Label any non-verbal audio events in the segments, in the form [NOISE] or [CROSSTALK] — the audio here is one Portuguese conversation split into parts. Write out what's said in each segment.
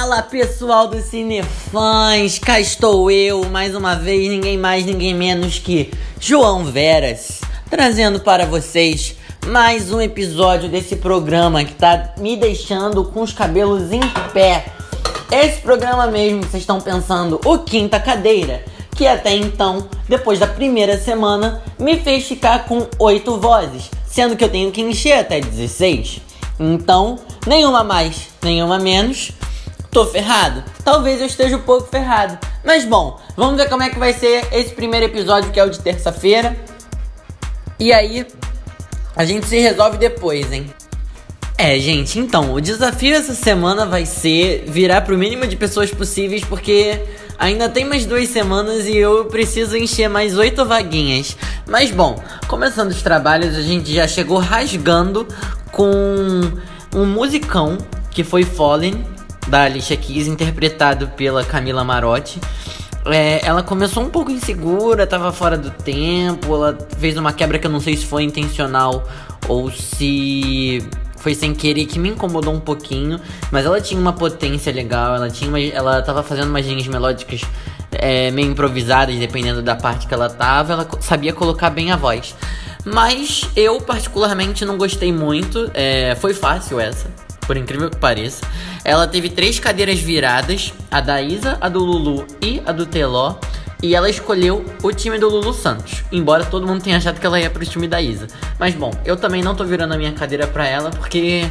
Fala pessoal do Cinefãs, cá estou eu mais uma vez, ninguém mais, ninguém menos que João Veras, trazendo para vocês mais um episódio desse programa que tá me deixando com os cabelos em pé. Esse programa mesmo que vocês estão pensando, o Quinta Cadeira, que até então, depois da primeira semana, me fez ficar com oito vozes, sendo que eu tenho que encher até 16. Então, nenhuma mais, nenhuma menos. Tô ferrado? Talvez eu esteja um pouco ferrado. Mas bom, vamos ver como é que vai ser esse primeiro episódio que é o de terça-feira. E aí, a gente se resolve depois, hein? É, gente, então, o desafio essa semana vai ser virar pro mínimo de pessoas possíveis, porque ainda tem mais duas semanas e eu preciso encher mais oito vaguinhas. Mas bom, começando os trabalhos, a gente já chegou rasgando com um musicão que foi Fallen, da Alicia Keys, interpretado pela Camila Marotti. É, ela começou um pouco insegura, tava fora do tempo, ela fez uma quebra que eu não sei se foi intencional ou se foi sem querer que me incomodou um pouquinho, mas ela tinha uma potência legal, ela tinha uma, ela tava fazendo umas linhas melódicas é, meio improvisadas, dependendo da parte que ela tava, ela sabia colocar bem a voz. Mas eu particularmente não gostei muito, é, foi fácil essa por incrível que pareça. Ela teve três cadeiras viradas: a da Isa, a do Lulu e a do Teló. E ela escolheu o time do Lulu Santos. Embora todo mundo tenha achado que ela ia pro time da Isa. Mas bom, eu também não tô virando a minha cadeira pra ela porque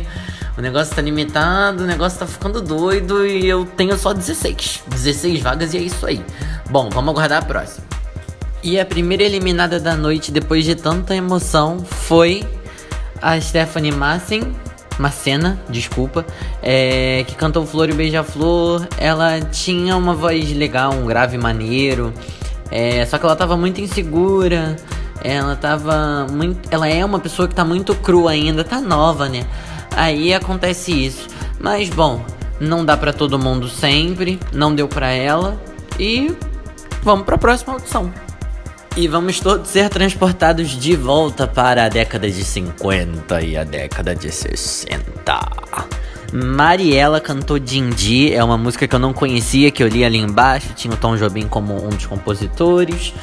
o negócio tá limitado, o negócio tá ficando doido e eu tenho só 16. 16 vagas e é isso aí. Bom, vamos aguardar a próxima. E a primeira eliminada da noite, depois de tanta emoção, foi a Stephanie Massen Macena, desculpa, é, que cantou Flor e Beija-Flor. Ela tinha uma voz legal, um grave maneiro, é, só que ela tava muito insegura. Ela tava muito. Ela é uma pessoa que tá muito crua ainda, tá nova, né? Aí acontece isso. Mas bom, não dá para todo mundo sempre, não deu para ela e vamos para a próxima audição. E vamos todos ser transportados de volta para a década de 50 e a década de 60. Mariela cantou Dindi, é uma música que eu não conhecia, que eu li ali embaixo, tinha o Tom Jobim como um dos compositores.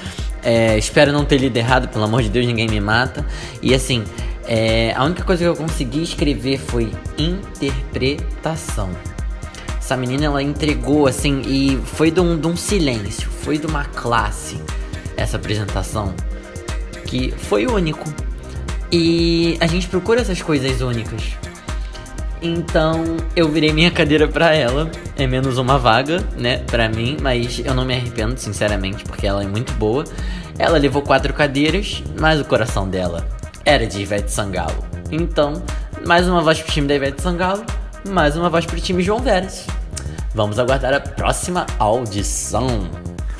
É, espero não ter lido errado, pelo amor de Deus, ninguém me mata. E assim, é, a única coisa que eu consegui escrever foi interpretação. Essa menina ela entregou assim e foi de um, de um silêncio, foi de uma classe essa apresentação que foi único. E a gente procura essas coisas únicas. Então eu virei minha cadeira pra ela. É menos uma vaga, né, pra mim, mas eu não me arrependo, sinceramente, porque ela é muito boa. Ela levou quatro cadeiras, mas o coração dela era de Ivete Sangalo. Então, mais uma voz pro time da Ivete Sangalo, mais uma voz pro time João Veras. Vamos aguardar a próxima audição.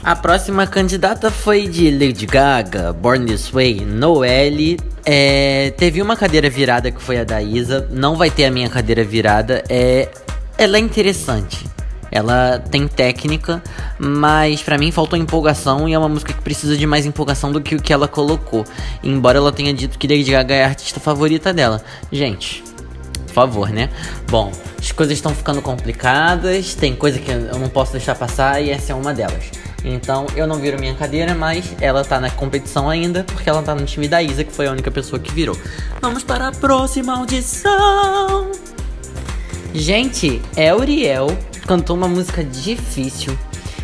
A próxima candidata foi de Lady Gaga, Born This Way, Noelle. É, teve uma cadeira virada que foi a da Isa. Não vai ter a minha cadeira virada. É, ela é interessante. Ela tem técnica, mas para mim faltou empolgação e é uma música que precisa de mais empolgação do que o que ela colocou. Embora ela tenha dito que Lady Gaga é a artista favorita dela. Gente, por favor, né? Bom, as coisas estão ficando complicadas, tem coisa que eu não posso deixar passar e essa é uma delas. Então eu não viro minha cadeira, mas ela tá na competição ainda, porque ela tá no time da Isa, que foi a única pessoa que virou. Vamos para a próxima audição! Gente, Uriel cantou uma música difícil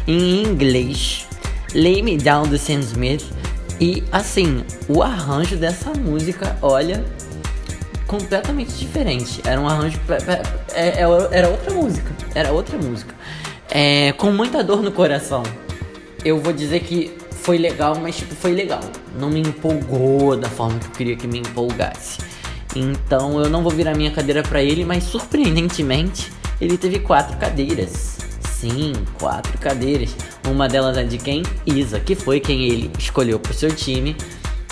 em inglês, Lay Me Down do Sam Smith. E assim, o arranjo dessa música, olha, completamente diferente. Era um arranjo. É, é, era outra música. Era outra música. É, com muita dor no coração eu vou dizer que foi legal, mas tipo, foi legal. Não me empolgou da forma que eu queria que me empolgasse. Então eu não vou virar minha cadeira para ele, mas surpreendentemente ele teve quatro cadeiras. Sim, quatro cadeiras. Uma delas é de quem? Isa, que foi quem ele escolheu pro seu time,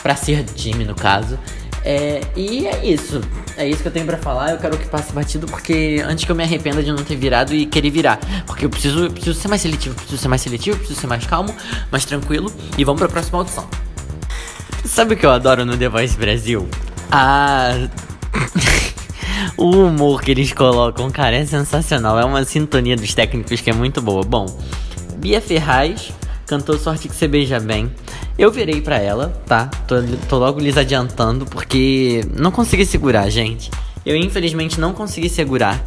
para ser do time no caso. É, e é isso. É isso que eu tenho para falar. Eu quero que passe batido porque antes que eu me arrependa de não ter virado e querer virar. Porque eu preciso, eu preciso ser mais seletivo, preciso ser mais seletivo, preciso ser mais calmo, mais tranquilo. E vamos pra próxima audição. Sabe o que eu adoro no The Voice Brasil? A. [LAUGHS] O humor que eles colocam, cara, é sensacional. É uma sintonia dos técnicos que é muito boa. Bom, Bia Ferraz cantou Sorte que você beija bem. Eu virei pra ela, tá? Tô, tô logo lhes adiantando, porque não consegui segurar, gente. Eu infelizmente não consegui segurar.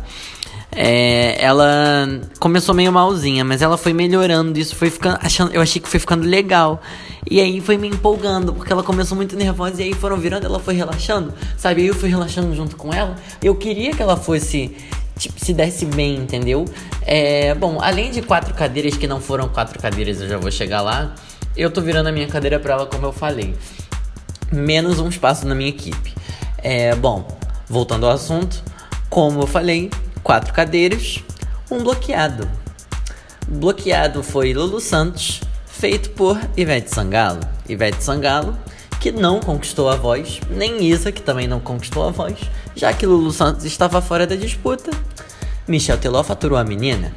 É, ela começou meio malzinha, mas ela foi melhorando. Isso foi ficando. Achando, eu achei que foi ficando legal. E aí foi me empolgando, porque ela começou muito nervosa e aí foram virando, ela foi relaxando, sabe? Eu fui relaxando junto com ela. Eu queria que ela fosse. Tipo, se desse bem, entendeu? É, bom, além de quatro cadeiras que não foram quatro cadeiras, eu já vou chegar lá. Eu tô virando a minha cadeira pra ela, como eu falei. Menos um espaço na minha equipe. É, bom, voltando ao assunto, como eu falei, quatro cadeiras, um bloqueado. Bloqueado foi Lulu Santos, feito por Ivete Sangalo. Ivete Sangalo, que não conquistou a voz, nem Isa, que também não conquistou a voz, já que Lulu Santos estava fora da disputa. Michel Teló faturou a menina.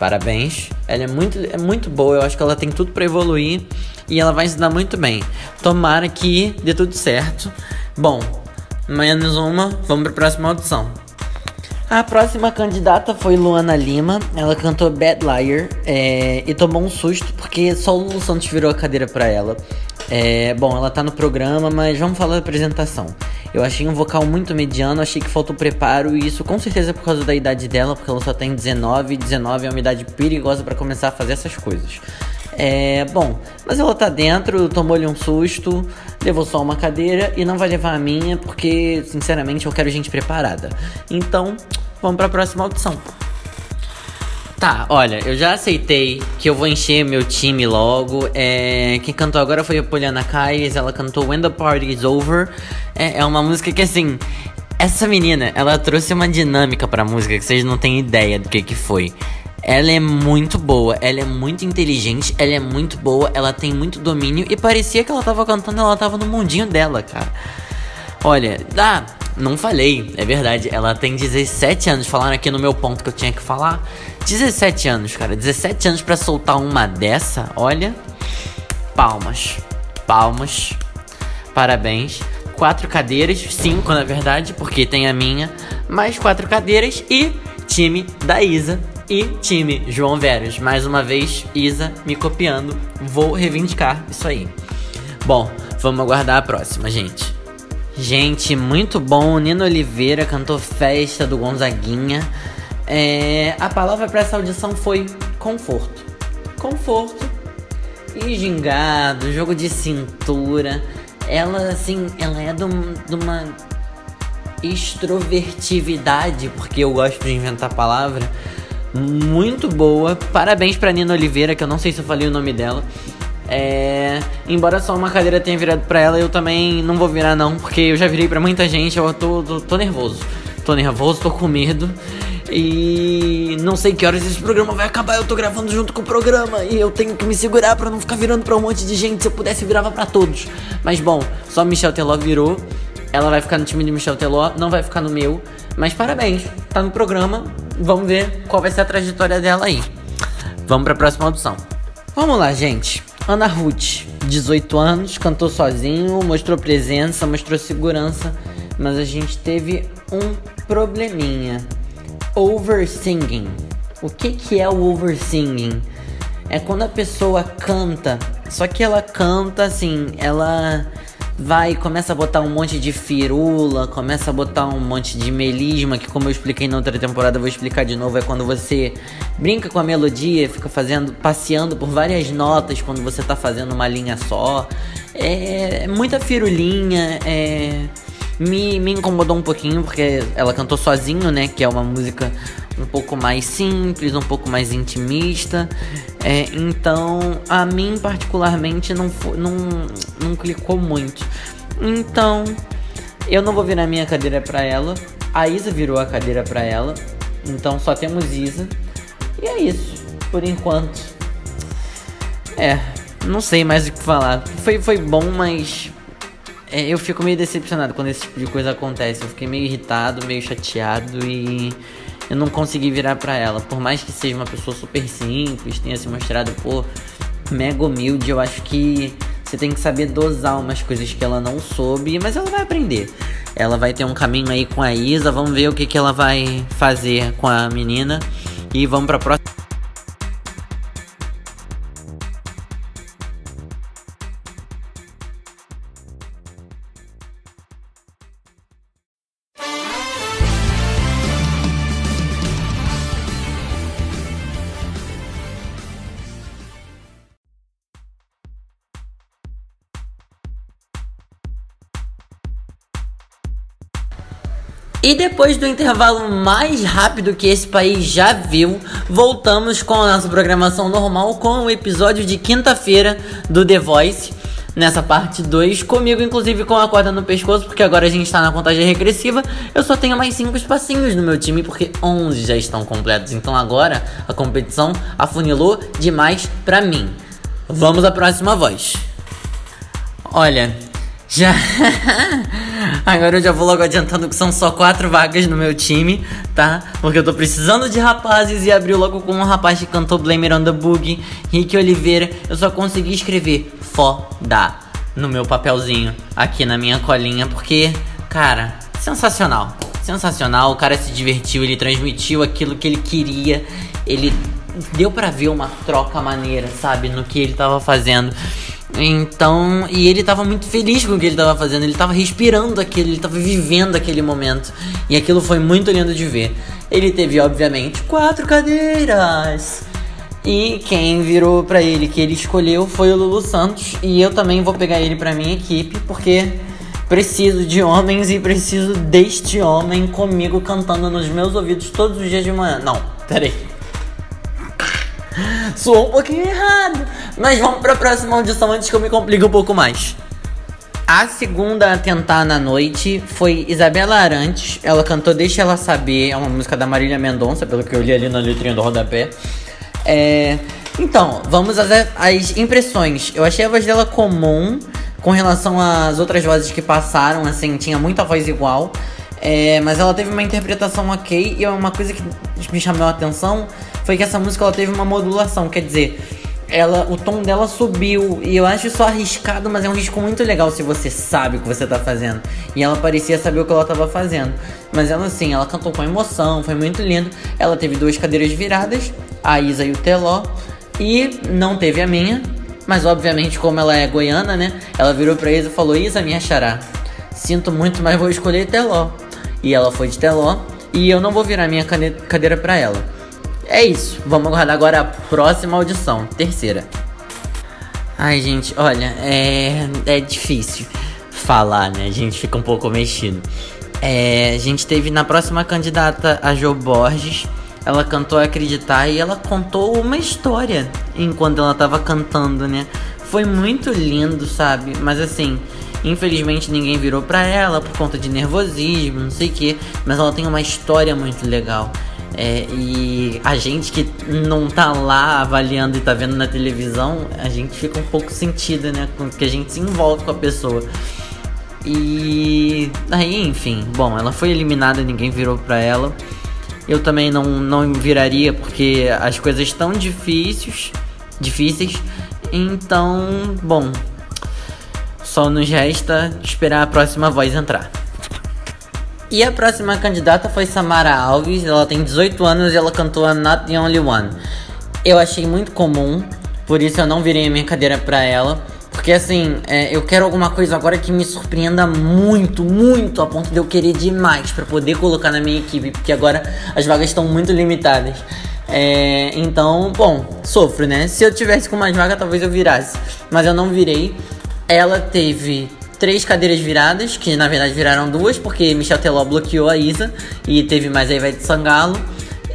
Parabéns, ela é muito, é muito boa, eu acho que ela tem tudo para evoluir e ela vai ensinar muito bem. Tomara que dê tudo certo. Bom, menos uma, vamos para a próxima audição. A próxima candidata foi Luana Lima. Ela cantou Bad Liar é, e tomou um susto porque só o Lulu Santos virou a cadeira para ela. É, bom, ela tá no programa, mas vamos falar da apresentação. Eu achei um vocal muito mediano, achei que faltou preparo e isso com certeza é por causa da idade dela, porque ela só tem 19 e 19 é uma idade perigosa para começar a fazer essas coisas. É, bom, mas ela tá dentro, tomou-lhe um susto, levou só uma cadeira e não vai levar a minha, porque, sinceramente, eu quero gente preparada. Então, vamos para a próxima audição. Tá, olha, eu já aceitei que eu vou encher meu time logo. É, quem cantou agora foi a Poliana Kais, ela cantou When the Party is Over. É, é uma música que, assim, essa menina, ela trouxe uma dinâmica pra música que vocês não têm ideia do que que foi. Ela é muito boa, ela é muito inteligente, ela é muito boa, ela tem muito domínio e parecia que ela tava cantando, ela tava no mundinho dela, cara. Olha, ah, não falei, é verdade, ela tem 17 anos, falaram aqui no meu ponto que eu tinha que falar. 17 anos, cara, 17 anos para soltar uma dessa, olha. Palmas, palmas, parabéns. Quatro cadeiras, cinco na verdade, porque tem a minha, mais quatro cadeiras e time da Isa e time João Veras. Mais uma vez, Isa me copiando. Vou reivindicar isso aí. Bom, vamos aguardar a próxima, gente. Gente, muito bom. Nino Oliveira cantou Festa do Gonzaguinha. É, a palavra para essa audição foi conforto. Conforto e gingado, jogo de cintura. Ela, assim, ela é de, uma extrovertividade, porque eu gosto de inventar palavra muito boa. Parabéns pra Nina Oliveira, que eu não sei se eu falei o nome dela. É, embora só uma cadeira tenha virado pra ela, eu também não vou virar não, porque eu já virei pra muita gente, eu tô, tô, tô nervoso. Tô nervoso, tô com medo. E não sei que horas esse programa vai acabar. Eu tô gravando junto com o programa e eu tenho que me segurar para não ficar virando pra um monte de gente. Se eu pudesse, virava para todos. Mas bom, só Michel Teló virou. Ela vai ficar no time de Michel Teló, não vai ficar no meu. Mas parabéns, tá no programa. Vamos ver qual vai ser a trajetória dela aí. Vamos para a próxima audição. Vamos lá, gente. Ana Ruth, 18 anos, cantou sozinho, mostrou presença, mostrou segurança, mas a gente teve um probleminha. Oversinging. O que, que é o oversinging? É quando a pessoa canta, só que ela canta assim, ela vai começa a botar um monte de firula, começa a botar um monte de melisma, que como eu expliquei na outra temporada, vou explicar de novo, é quando você brinca com a melodia, fica fazendo, passeando por várias notas quando você tá fazendo uma linha só. É, é muita firulinha, é me, me incomodou um pouquinho porque ela cantou sozinho, né? Que é uma música um pouco mais simples, um pouco mais intimista. É, então, a mim particularmente não, não, não clicou muito. Então, eu não vou virar minha cadeira pra ela. A Isa virou a cadeira pra ela. Então só temos Isa. E é isso, por enquanto. É, não sei mais o que falar. Foi, foi bom, mas é, eu fico meio decepcionado quando esse tipo de coisa acontece. Eu fiquei meio irritado, meio chateado e eu não consegui virar para ela. Por mais que seja uma pessoa super simples, tenha se mostrado, pô, mega humilde, eu acho que você tem que saber dosar umas coisas que ela não soube, mas ela vai aprender. Ela vai ter um caminho aí com a Isa. Vamos ver o que, que ela vai fazer com a menina. E vamos pra próxima. E depois do intervalo mais rápido que esse país já viu, voltamos com a nossa programação normal com o episódio de quinta-feira do The Voice. Nessa parte 2, comigo inclusive com a corda no pescoço, porque agora a gente está na contagem regressiva. Eu só tenho mais 5 espacinhos no meu time, porque 11 já estão completos. Então agora a competição afunilou demais pra mim. Vamos à próxima voz. Olha, [LAUGHS] já. Agora eu já vou logo adiantando que são só quatro vagas no meu time, tá? Porque eu tô precisando de rapazes e abriu logo com um rapaz que cantou Blame the Boogie, Rick Oliveira. Eu só consegui escrever foda no meu papelzinho aqui na minha colinha, porque, cara, sensacional. Sensacional, o cara se divertiu, ele transmitiu aquilo que ele queria, ele deu para ver uma troca maneira, sabe, no que ele tava fazendo. Então, e ele tava muito feliz com o que ele tava fazendo, ele tava respirando aquilo, ele tava vivendo aquele momento. E aquilo foi muito lindo de ver. Ele teve, obviamente, quatro cadeiras. E quem virou para ele que ele escolheu foi o Lulu Santos. E eu também vou pegar ele pra minha equipe, porque preciso de homens e preciso deste homem comigo cantando nos meus ouvidos todos os dias de manhã. Não, peraí. Soou um pouquinho errado. Mas vamos para a próxima audição antes que eu me complique um pouco mais. A segunda a tentar na noite foi Isabela Arantes. Ela cantou Deixa Ela Saber, é uma música da Marília Mendonça, pelo que eu li ali na letrinha do rodapé. É... Então, vamos às, às impressões. Eu achei a voz dela comum com relação às outras vozes que passaram, assim, tinha muita voz igual. É, mas ela teve uma interpretação ok e é uma coisa que me chamou a atenção foi que essa música ela teve uma modulação, quer dizer, ela, o tom dela subiu e eu acho isso arriscado, mas é um risco muito legal se você sabe o que você tá fazendo. E ela parecia saber o que ela tava fazendo. Mas ela assim, ela cantou com emoção, foi muito lindo. Ela teve duas cadeiras viradas, a Isa e o Teló, e não teve a minha, mas obviamente como ela é goiana, né? Ela virou pra Isa e falou: "Isa, minha xará, sinto muito, mas vou escolher Teló". E ela foi de Teló, e eu não vou virar minha cadeira para ela. É isso. Vamos aguardar agora a próxima audição, terceira. Ai, gente, olha, é, é difícil falar, né? A gente fica um pouco mexido. É, a gente teve na próxima candidata a Jo Borges. Ela cantou Acreditar e ela contou uma história enquanto ela tava cantando, né? Foi muito lindo, sabe? Mas assim, infelizmente ninguém virou pra ela por conta de nervosismo, não sei o que. Mas ela tem uma história muito legal. É, e a gente que não tá lá avaliando e tá vendo na televisão, a gente fica um pouco sentido, né? Porque a gente se envolve com a pessoa. E aí, enfim, bom, ela foi eliminada, ninguém virou pra ela. Eu também não, não viraria porque as coisas estão difíceis, difíceis. Então, bom, só nos resta esperar a próxima voz entrar. E a próxima candidata foi Samara Alves, ela tem 18 anos e ela cantou a Not the Only One. Eu achei muito comum, por isso eu não virei a minha cadeira pra ela. Porque assim, é, eu quero alguma coisa agora que me surpreenda muito, muito, a ponto de eu querer demais para poder colocar na minha equipe, porque agora as vagas estão muito limitadas. É, então, bom, sofro, né? Se eu tivesse com mais vaga, talvez eu virasse. Mas eu não virei. Ela teve três cadeiras viradas, que na verdade viraram duas, porque Michel Teló bloqueou a Isa e teve mais a Ivete Sangalo.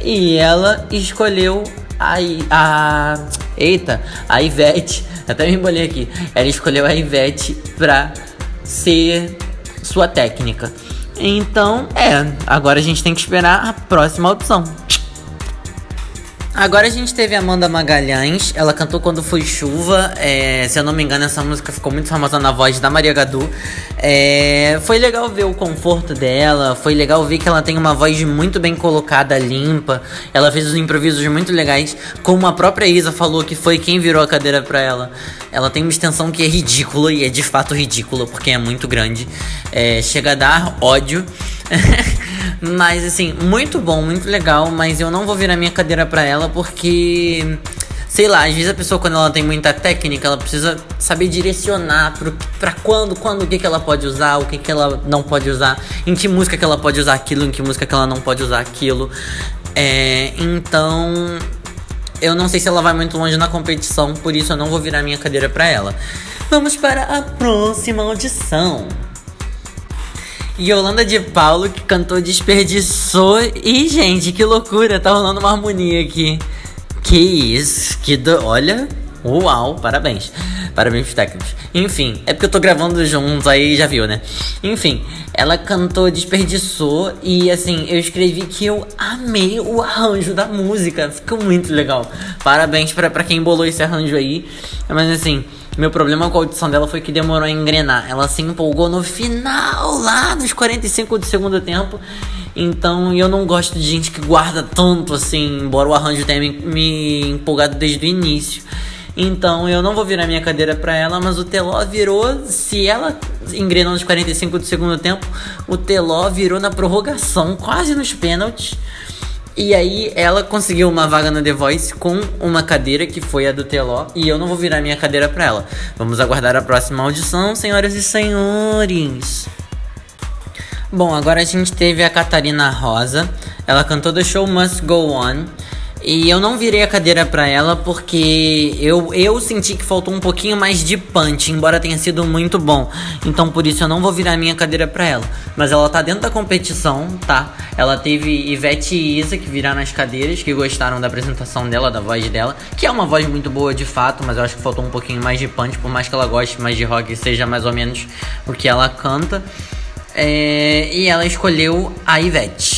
E ela escolheu a, a. Eita, a Ivete. Até me embolei aqui. Ela escolheu a Ivete pra ser sua técnica. Então, é. Agora a gente tem que esperar a próxima opção. Agora a gente teve a Amanda Magalhães, ela cantou Quando Foi Chuva, é, se eu não me engano essa música ficou muito famosa na voz da Maria Gadu. É, foi legal ver o conforto dela, foi legal ver que ela tem uma voz muito bem colocada, limpa, ela fez os improvisos muito legais, como a própria Isa falou que foi quem virou a cadeira pra ela. Ela tem uma extensão que é ridícula, e é de fato ridícula, porque é muito grande, é, chega a dar ódio. [LAUGHS] mas assim, muito bom, muito legal, mas eu não vou virar minha cadeira pra ela porque sei lá, às vezes a pessoa quando ela tem muita técnica, ela precisa saber direcionar pro, pra quando, quando, o que, que ela pode usar, o que, que ela não pode usar, em que música que ela pode usar aquilo, em que música que ela não pode usar aquilo. É, então, eu não sei se ela vai muito longe na competição, por isso eu não vou virar minha cadeira pra ela. Vamos para a próxima audição. Yolanda de Paulo, que cantou Desperdiçou. E, gente, que loucura, tá rolando uma harmonia aqui. Que isso, que do... Olha, uau, parabéns. Parabéns pros técnicos. Enfim, é porque eu tô gravando juntos, aí já viu, né? Enfim, ela cantou Desperdiçou e assim, eu escrevi que eu amei o arranjo da música. Ficou muito legal. Parabéns pra, quem bolou esse arranjo aí. Mas assim, meu problema com a audição dela foi que demorou a engrenar. Ela se empolgou no final, lá nos 45 do segundo tempo. Então eu não gosto de gente que guarda tanto assim, embora o arranjo tenha me, me empolgado desde o início. Então eu não vou virar minha cadeira para ela, mas o Teló virou. Se ela engrenou nos 45 do segundo tempo, o Teló virou na prorrogação, quase nos pênaltis. E aí ela conseguiu uma vaga no The Voice com uma cadeira que foi a do Teló e eu não vou virar minha cadeira para ela. Vamos aguardar a próxima audição, senhoras e senhores. Bom, agora a gente teve a Catarina Rosa. Ela cantou The Show Must Go On. E eu não virei a cadeira para ela porque eu, eu senti que faltou um pouquinho mais de punch, embora tenha sido muito bom. Então por isso eu não vou virar minha cadeira para ela. Mas ela tá dentro da competição, tá? Ela teve Ivete e Isa que viraram as cadeiras, que gostaram da apresentação dela, da voz dela, que é uma voz muito boa de fato, mas eu acho que faltou um pouquinho mais de punch, por mais que ela goste mais de rock e seja mais ou menos o que ela canta. É, e ela escolheu a Ivete.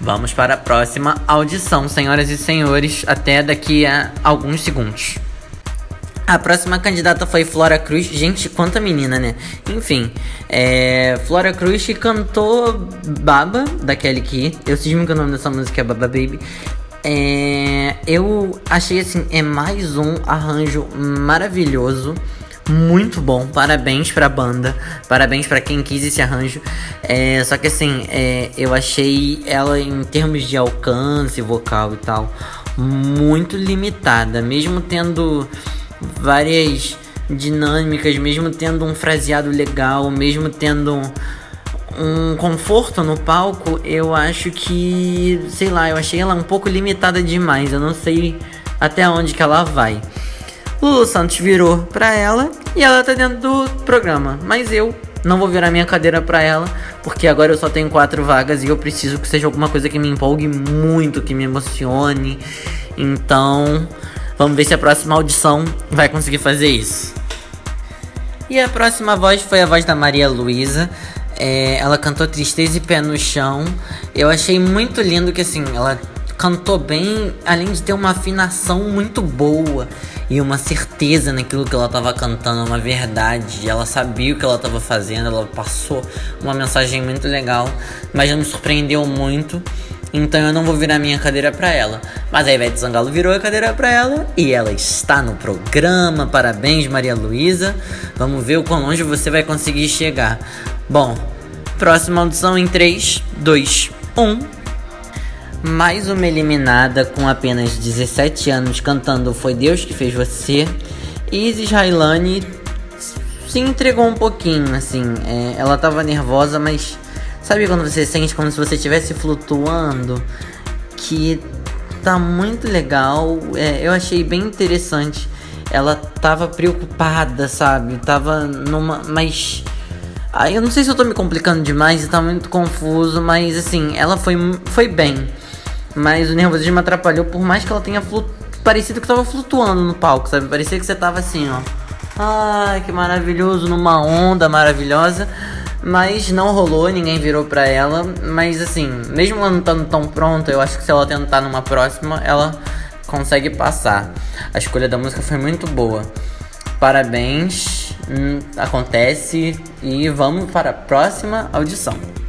Vamos para a próxima audição, senhoras e senhores, até daqui a alguns segundos. A próxima candidata foi Flora Cruz. Gente, quanta menina, né? Enfim, é, Flora Cruz cantou Baba, da Kelly Key. Eu cismo que o nome dessa música é Baba Baby. É, eu achei assim, é mais um arranjo maravilhoso muito bom. Parabéns pra banda. Parabéns para quem quis esse arranjo. É, só que assim, é, eu achei ela em termos de alcance vocal e tal muito limitada, mesmo tendo várias dinâmicas, mesmo tendo um fraseado legal, mesmo tendo um conforto no palco, eu acho que, sei lá, eu achei ela um pouco limitada demais. Eu não sei até onde que ela vai. Lulu Santos virou pra ela e ela tá dentro do programa. Mas eu não vou virar minha cadeira pra ela, porque agora eu só tenho quatro vagas e eu preciso que seja alguma coisa que me empolgue muito, que me emocione. Então, vamos ver se a próxima audição vai conseguir fazer isso. E a próxima voz foi a voz da Maria Luísa. É, ela cantou Tristeza e Pé no Chão. Eu achei muito lindo que assim, ela cantou bem, além de ter uma afinação muito boa e uma certeza naquilo que ela estava cantando, uma verdade. Ela sabia o que ela estava fazendo, ela passou uma mensagem muito legal, mas me surpreendeu muito. Então eu não vou virar minha cadeira para ela. Mas a Ivete Zangalo virou a cadeira para ela e ela está no programa. Parabéns, Maria Luísa. Vamos ver o quão longe você vai conseguir chegar. Bom, próxima audição em 3, 2, 1 mais uma eliminada com apenas 17 anos cantando Foi Deus que Fez Você. Isis Railani se entregou um pouquinho, assim. É, ela tava nervosa, mas sabe quando você sente como se você estivesse flutuando? Que tá muito legal. É, eu achei bem interessante. Ela tava preocupada, sabe? Tava numa. Mas. Aí eu não sei se eu tô me complicando demais e tá muito confuso, mas assim, ela foi, foi bem. Mas o nervosismo atrapalhou, por mais que ela tenha flutuado. Parecido que tava flutuando no palco, sabe? Parecia que você tava assim, ó. Ai, que maravilhoso, numa onda maravilhosa. Mas não rolou, ninguém virou pra ela. Mas assim, mesmo ela não estando tão pronta, eu acho que se ela tentar numa próxima, ela consegue passar. A escolha da música foi muito boa. Parabéns, hum, acontece e vamos para a próxima audição.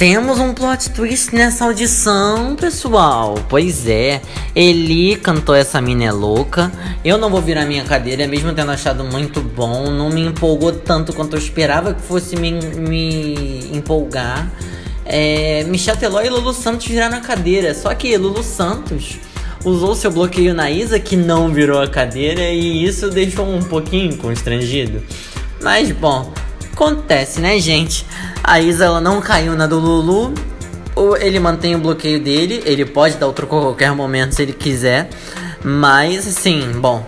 Temos um plot twist nessa audição, pessoal. Pois é, Eli cantou Essa Mina é Louca. Eu não vou virar minha cadeira, mesmo tendo achado muito bom. Não me empolgou tanto quanto eu esperava que fosse me, me empolgar. É, Michel Teló e Lulu Santos viraram a cadeira. Só que Lulu Santos usou seu bloqueio na Isa, que não virou a cadeira, e isso deixou um pouquinho constrangido. Mas bom, acontece, né, gente? A Isa ela não caiu na do Lulu. Ou ele mantém o bloqueio dele. Ele pode dar o troco a qualquer momento se ele quiser. Mas assim, bom.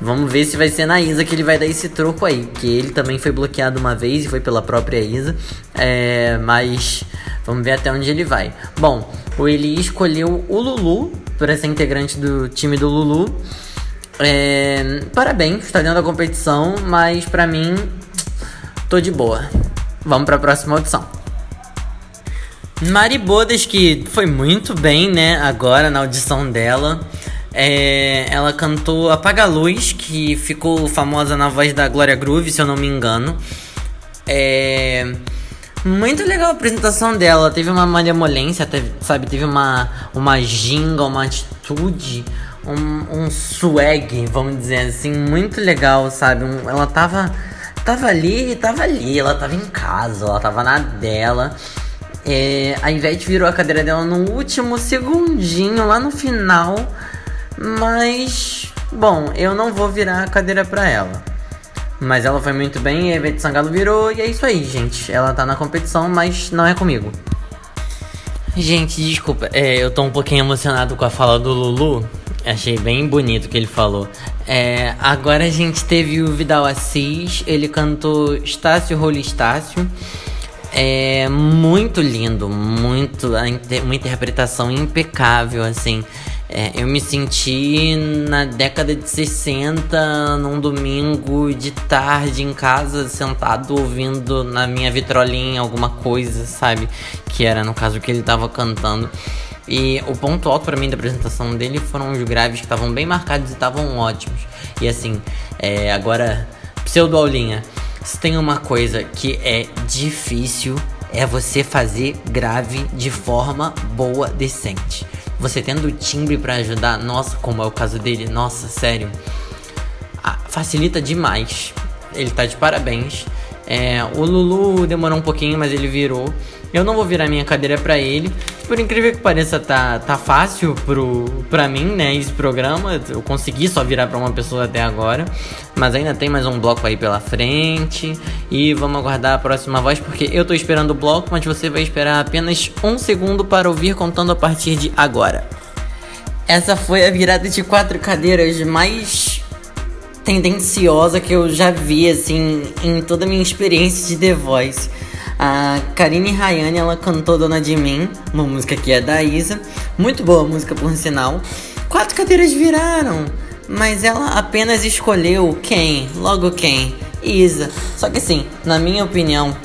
Vamos ver se vai ser na Isa que ele vai dar esse troco aí. Que ele também foi bloqueado uma vez e foi pela própria Isa. É, mas vamos ver até onde ele vai. Bom, o Eli escolheu o Lulu para ser integrante do time do Lulu. É, parabéns, está dentro da competição, mas para mim tô de boa. Vamos para a próxima audição. Mari Bodas, que foi muito bem, né, agora na audição dela. É, ela cantou Apaga a Luz, que ficou famosa na voz da Glória Groove, se eu não me engano. É, muito legal a apresentação dela. Teve uma malemolência, teve, sabe? Teve uma, uma ginga, uma atitude, um, um swag, vamos dizer assim, muito legal, sabe? Ela tava tava ali, tava ali, ela tava em casa, ela tava na dela. É, a Ivete virou a cadeira dela no último segundinho, lá no final. Mas, bom, eu não vou virar a cadeira pra ela. Mas ela foi muito bem, a Ivete Sangalo virou e é isso aí, gente. Ela tá na competição, mas não é comigo. Gente, desculpa, é, eu tô um pouquinho emocionado com a fala do Lulu. Achei bem bonito o que ele falou. É, agora a gente teve o Vidal Assis, ele cantou Estácio Rolo Estácio. É muito lindo, muito uma interpretação impecável, assim. É, eu me senti na década de 60, num domingo de tarde em casa, sentado ouvindo na minha vitrolinha alguma coisa, sabe? Que era no caso que ele tava cantando. E o ponto alto para mim da apresentação dele foram os graves que estavam bem marcados e estavam ótimos. E assim, é, agora, pseudo-aulinha. Se tem uma coisa que é difícil, é você fazer grave de forma boa, decente. Você tendo timbre para ajudar, nossa, como é o caso dele, nossa, sério. facilita demais. Ele tá de parabéns. É, o Lulu demorou um pouquinho, mas ele virou. Eu não vou virar minha cadeira para ele. Por incrível que pareça, tá, tá fácil pro, pra mim, né? Esse programa. Eu consegui só virar pra uma pessoa até agora. Mas ainda tem mais um bloco aí pela frente. E vamos aguardar a próxima voz, porque eu tô esperando o bloco, mas você vai esperar apenas um segundo para ouvir contando a partir de agora. Essa foi a virada de quatro cadeiras mais tendenciosa que eu já vi, assim, em toda a minha experiência de The Voice. A Karine Rayane, ela cantou Dona de Mim, uma música que é da Isa. Muito boa música, por sinal. Quatro cadeiras viraram, mas ela apenas escolheu quem? Logo quem? Isa. Só que assim, na minha opinião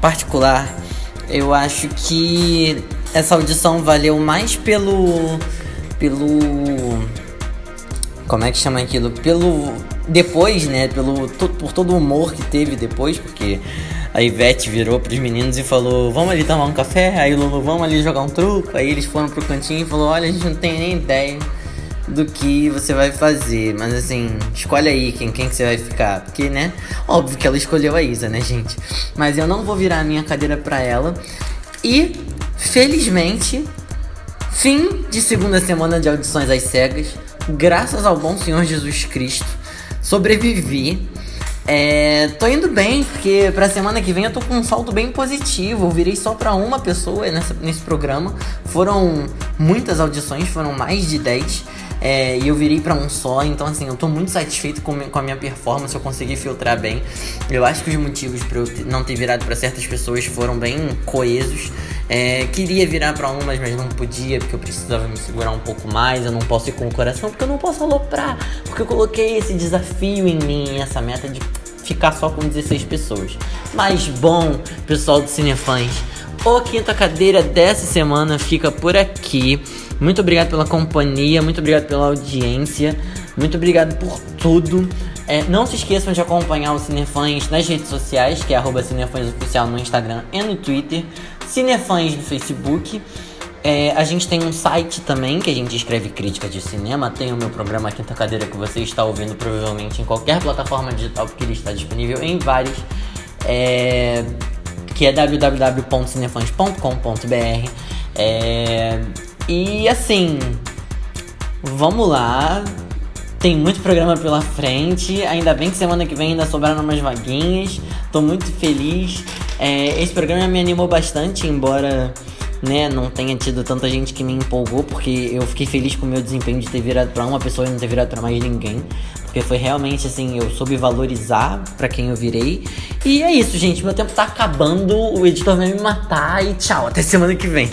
particular, eu acho que essa audição valeu mais pelo. pelo. Como é que chama aquilo? Pelo. Depois, né? Pelo, por todo o humor que teve depois, porque a Ivete virou pros meninos e falou: Vamos ali tomar um café? Aí Lulu, vamos ali jogar um truco? Aí eles foram pro cantinho e falou: Olha, a gente não tem nem ideia do que você vai fazer. Mas assim, escolhe aí quem, quem que você vai ficar. Porque, né? Óbvio que ela escolheu a Isa, né, gente? Mas eu não vou virar a minha cadeira pra ela. E, felizmente, fim de segunda semana de audições às cegas. Graças ao bom Senhor Jesus Cristo, sobrevivi é, tô indo bem, porque pra semana que vem eu tô com um salto bem positivo. Eu virei só pra uma pessoa nessa, nesse programa. Foram muitas audições, foram mais de 10. É, e eu virei para um só, então assim, eu tô muito satisfeito com, com a minha performance, eu consegui filtrar bem. Eu acho que os motivos para eu não ter virado para certas pessoas foram bem coesos. É, queria virar para umas, mas não podia, porque eu precisava me segurar um pouco mais. Eu não posso ir com o coração, porque eu não posso aloprar, porque eu coloquei esse desafio em mim, essa meta de ficar só com 16 pessoas. Mas bom, pessoal do Cinefãs, O Quinta Cadeira dessa semana fica por aqui. Muito obrigado pela companhia, muito obrigado pela audiência, muito obrigado por tudo. É, não se esqueçam de acompanhar o Cinefãs nas redes sociais, que é arroba Oficial no Instagram e no Twitter, Cinefãs no Facebook. É, a gente tem um site também que a gente escreve crítica de cinema. Tem o meu programa Quinta Cadeira que você está ouvindo provavelmente em qualquer plataforma digital, porque ele está disponível em vários. É, que é www.cinefãs.com.br. É, e assim, vamos lá. Tem muito programa pela frente. Ainda bem que semana que vem ainda sobraram umas vaguinhas. Tô muito feliz. É, esse programa me animou bastante, embora né, não tenha tido tanta gente que me empolgou, porque eu fiquei feliz com o meu desempenho de ter virado para uma pessoa e não ter virado para mais ninguém. Porque foi realmente assim, eu soube valorizar para quem eu virei. E é isso, gente. Meu tempo tá acabando, o editor vai me matar e tchau, até semana que vem.